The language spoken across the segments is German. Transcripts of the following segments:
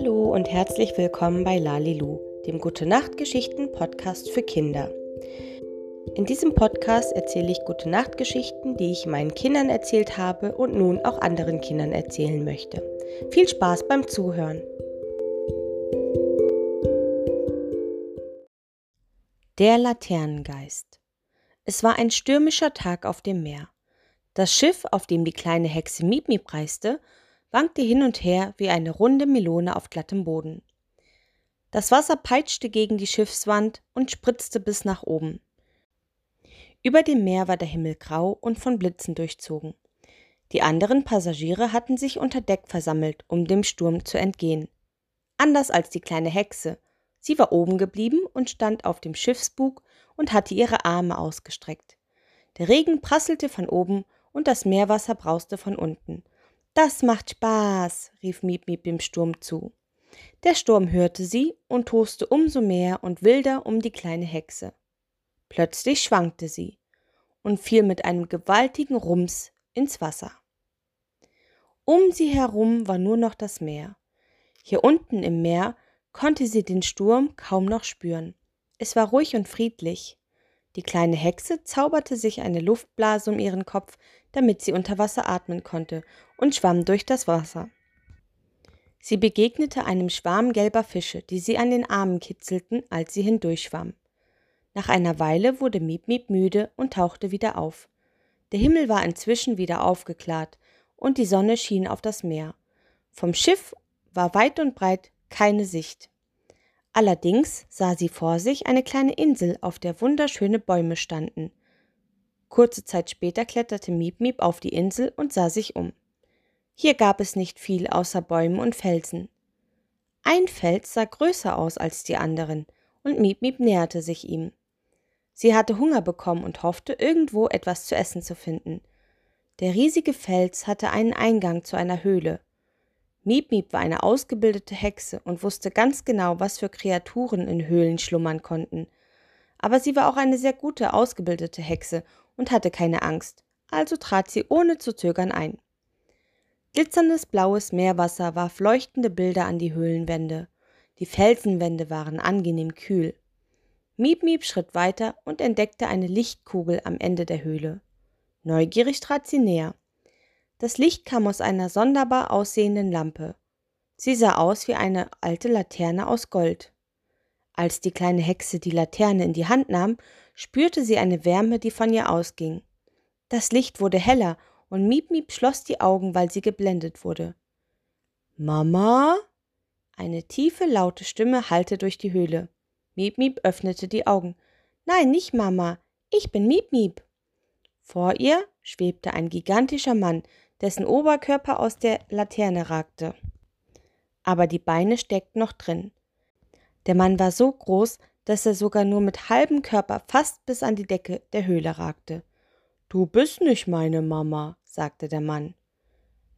Hallo und herzlich willkommen bei Lalilu, dem Gute Nacht Geschichten Podcast für Kinder. In diesem Podcast erzähle ich Gute Nacht Geschichten, die ich meinen Kindern erzählt habe und nun auch anderen Kindern erzählen möchte. Viel Spaß beim Zuhören. Der Laternengeist. Es war ein stürmischer Tag auf dem Meer. Das Schiff, auf dem die kleine Hexe Miep Miep reiste, wankte hin und her wie eine runde Melone auf glattem Boden. Das Wasser peitschte gegen die Schiffswand und spritzte bis nach oben. Über dem Meer war der Himmel grau und von Blitzen durchzogen. Die anderen Passagiere hatten sich unter Deck versammelt, um dem Sturm zu entgehen. Anders als die kleine Hexe. Sie war oben geblieben und stand auf dem Schiffsbug und hatte ihre Arme ausgestreckt. Der Regen prasselte von oben und das Meerwasser brauste von unten. Das macht Spaß, rief Miep Miep dem Sturm zu. Der Sturm hörte sie und toste umso mehr und wilder um die kleine Hexe. Plötzlich schwankte sie und fiel mit einem gewaltigen Rums ins Wasser. Um sie herum war nur noch das Meer. Hier unten im Meer konnte sie den Sturm kaum noch spüren. Es war ruhig und friedlich. Die kleine Hexe zauberte sich eine Luftblase um ihren Kopf, damit sie unter Wasser atmen konnte, und schwamm durch das Wasser. Sie begegnete einem Schwarm gelber Fische, die sie an den Armen kitzelten, als sie hindurchschwamm. Nach einer Weile wurde Miep Miep müde und tauchte wieder auf. Der Himmel war inzwischen wieder aufgeklärt, und die Sonne schien auf das Meer. Vom Schiff war weit und breit keine Sicht. Allerdings sah sie vor sich eine kleine Insel, auf der wunderschöne Bäume standen. Kurze Zeit später kletterte Miep Miep auf die Insel und sah sich um. Hier gab es nicht viel außer Bäumen und Felsen. Ein Fels sah größer aus als die anderen, und Miep Miep näherte sich ihm. Sie hatte Hunger bekommen und hoffte, irgendwo etwas zu essen zu finden. Der riesige Fels hatte einen Eingang zu einer Höhle. Miep Miep war eine ausgebildete Hexe und wusste ganz genau, was für Kreaturen in Höhlen schlummern konnten. Aber sie war auch eine sehr gute, ausgebildete Hexe und hatte keine Angst, also trat sie ohne zu zögern ein. Glitzerndes blaues Meerwasser warf leuchtende Bilder an die Höhlenwände. Die Felsenwände waren angenehm kühl. Miep Miep schritt weiter und entdeckte eine Lichtkugel am Ende der Höhle. Neugierig trat sie näher. Das Licht kam aus einer sonderbar aussehenden Lampe. Sie sah aus wie eine alte Laterne aus Gold. Als die kleine Hexe die Laterne in die Hand nahm, spürte sie eine Wärme, die von ihr ausging. Das Licht wurde heller und Miep Miep schloss die Augen, weil sie geblendet wurde. Mama? Eine tiefe, laute Stimme hallte durch die Höhle. Miep Miep öffnete die Augen. Nein, nicht Mama. Ich bin Miep Miep. Vor ihr schwebte ein gigantischer Mann, dessen Oberkörper aus der Laterne ragte. Aber die Beine steckten noch drin. Der Mann war so groß, dass er sogar nur mit halbem Körper fast bis an die Decke der Höhle ragte. Du bist nicht meine Mama, sagte der Mann.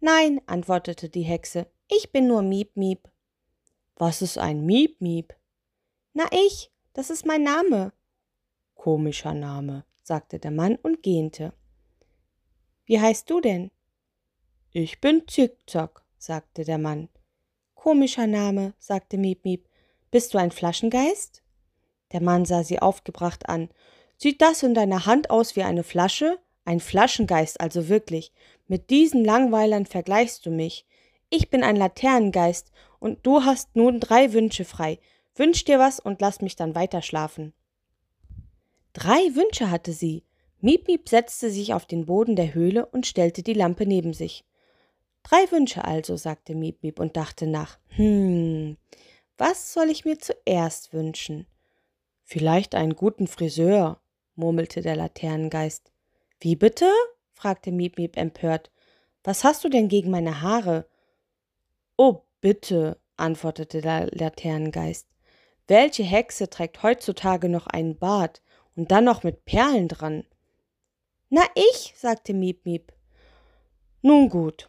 Nein, antwortete die Hexe, ich bin nur Miep Miep. Was ist ein Miep Miep? Na ich, das ist mein Name. Komischer Name, sagte der Mann und gähnte. Wie heißt du denn? Ich bin Zickzack, sagte der Mann. Komischer Name, sagte Miep Miep. Bist du ein Flaschengeist? Der Mann sah sie aufgebracht an. Sieht das in deiner Hand aus wie eine Flasche? Ein Flaschengeist also wirklich. Mit diesen Langweilern vergleichst du mich. Ich bin ein Laternengeist und du hast nun drei Wünsche frei. Wünsch dir was und lass mich dann weiter schlafen. Drei Wünsche hatte sie. Miep Miep setzte sich auf den Boden der Höhle und stellte die Lampe neben sich. Drei Wünsche also, sagte Miep Miep und dachte nach. Hm, was soll ich mir zuerst wünschen? Vielleicht einen guten Friseur, murmelte der Laternengeist. Wie bitte? fragte Miep Miep empört. Was hast du denn gegen meine Haare? Oh, bitte, antwortete der Laternengeist. Welche Hexe trägt heutzutage noch einen Bart und dann noch mit Perlen dran? Na, ich, sagte Miep Miep. Nun gut,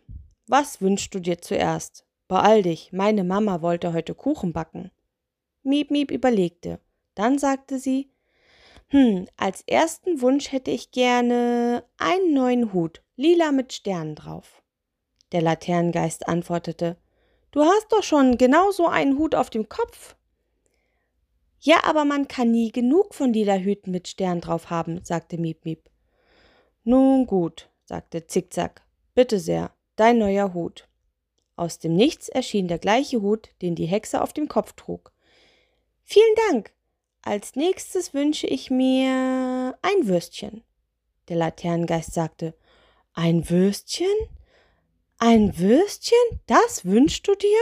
was wünschst du dir zuerst? Beeil dich, meine Mama wollte heute Kuchen backen. Miep Miep überlegte. Dann sagte sie, hm, als ersten Wunsch hätte ich gerne einen neuen Hut, lila mit Sternen drauf. Der Laternengeist antwortete, Du hast doch schon genau so einen Hut auf dem Kopf. Ja, aber man kann nie genug von lila Hüten mit Stern drauf haben, sagte Miep Miep. Nun gut, sagte Zickzack. Bitte sehr, dein neuer Hut. Aus dem Nichts erschien der gleiche Hut, den die Hexe auf dem Kopf trug. Vielen Dank. Als nächstes wünsche ich mir ein Würstchen. Der Laternengeist sagte, ein Würstchen? Ein Würstchen? Das wünschst du dir?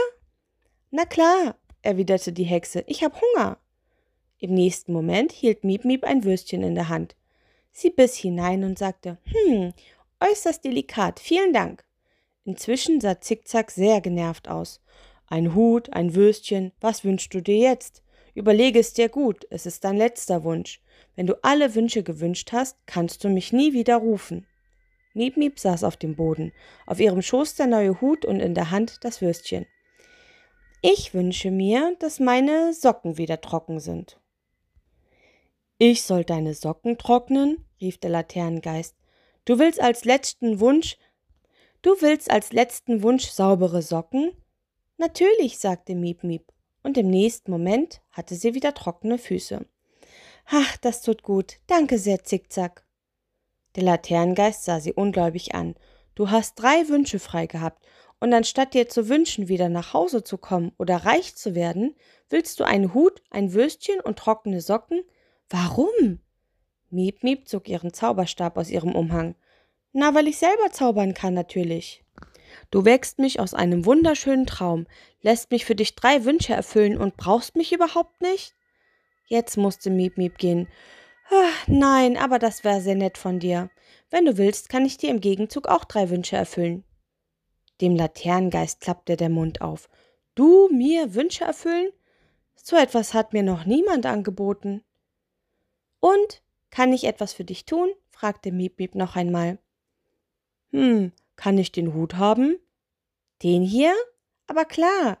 Na klar, erwiderte die Hexe, ich hab Hunger. Im nächsten Moment hielt Miep Miep ein Würstchen in der Hand. Sie biss hinein und sagte, hm, äußerst delikat, vielen Dank. Inzwischen sah Zickzack sehr genervt aus. Ein Hut, ein Würstchen, was wünschst du dir jetzt? Überlege es dir gut, es ist dein letzter Wunsch. Wenn du alle Wünsche gewünscht hast, kannst du mich nie wieder rufen. Miep Miep saß auf dem Boden, auf ihrem Schoß der neue Hut und in der Hand das Würstchen. Ich wünsche mir, dass meine Socken wieder trocken sind. Ich soll deine Socken trocknen? rief der Laternengeist. Du willst als letzten Wunsch Du willst als letzten Wunsch saubere Socken? Natürlich, sagte Miep Miep, und im nächsten Moment hatte sie wieder trockene Füße. Ach, das tut gut. Danke sehr, Zickzack. Der Laternengeist sah sie ungläubig an. Du hast drei Wünsche frei gehabt, und anstatt dir zu wünschen, wieder nach Hause zu kommen oder reich zu werden, willst du einen Hut, ein Würstchen und trockene Socken? Warum? Miep Miep zog ihren Zauberstab aus ihrem Umhang. Na, weil ich selber zaubern kann, natürlich. Du wächst mich aus einem wunderschönen Traum, lässt mich für dich drei Wünsche erfüllen und brauchst mich überhaupt nicht? Jetzt musste Miep Miep gehen. Ach, nein, aber das wäre sehr nett von dir. Wenn du willst, kann ich dir im Gegenzug auch drei Wünsche erfüllen. Dem Laternengeist klappte der Mund auf. Du mir Wünsche erfüllen? So etwas hat mir noch niemand angeboten. Und kann ich etwas für dich tun? fragte Miep Miep noch einmal. Hm, kann ich den Hut haben? Den hier? Aber klar.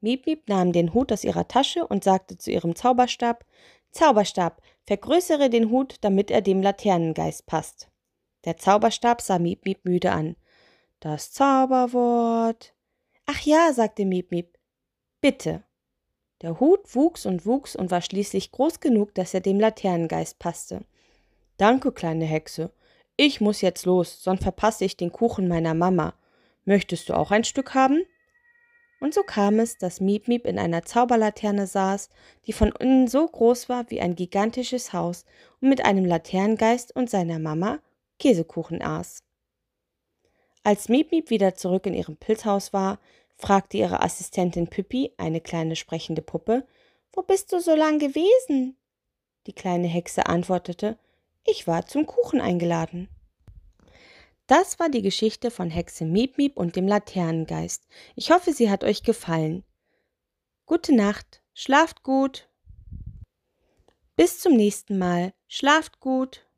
Miep Miep nahm den Hut aus ihrer Tasche und sagte zu ihrem Zauberstab Zauberstab, vergrößere den Hut, damit er dem Laternengeist passt. Der Zauberstab sah Miep Miep müde an. Das Zauberwort. Ach ja, sagte Miep Miep. Bitte. Der Hut wuchs und wuchs und war schließlich groß genug, dass er dem Laternengeist passte. Danke, kleine Hexe. Ich muss jetzt los, sonst verpasse ich den Kuchen meiner Mama. Möchtest du auch ein Stück haben? Und so kam es, dass Miep Miep in einer Zauberlaterne saß, die von innen so groß war wie ein gigantisches Haus und mit einem Laternengeist und seiner Mama Käsekuchen aß. Als Miep Miep wieder zurück in ihrem Pilzhaus war, fragte ihre Assistentin Püppi, eine kleine sprechende Puppe, Wo bist du so lang gewesen? Die kleine Hexe antwortete, ich war zum Kuchen eingeladen. Das war die Geschichte von Hexe Miep Miep und dem Laternengeist. Ich hoffe, sie hat euch gefallen. Gute Nacht, schlaft gut. Bis zum nächsten Mal, schlaft gut.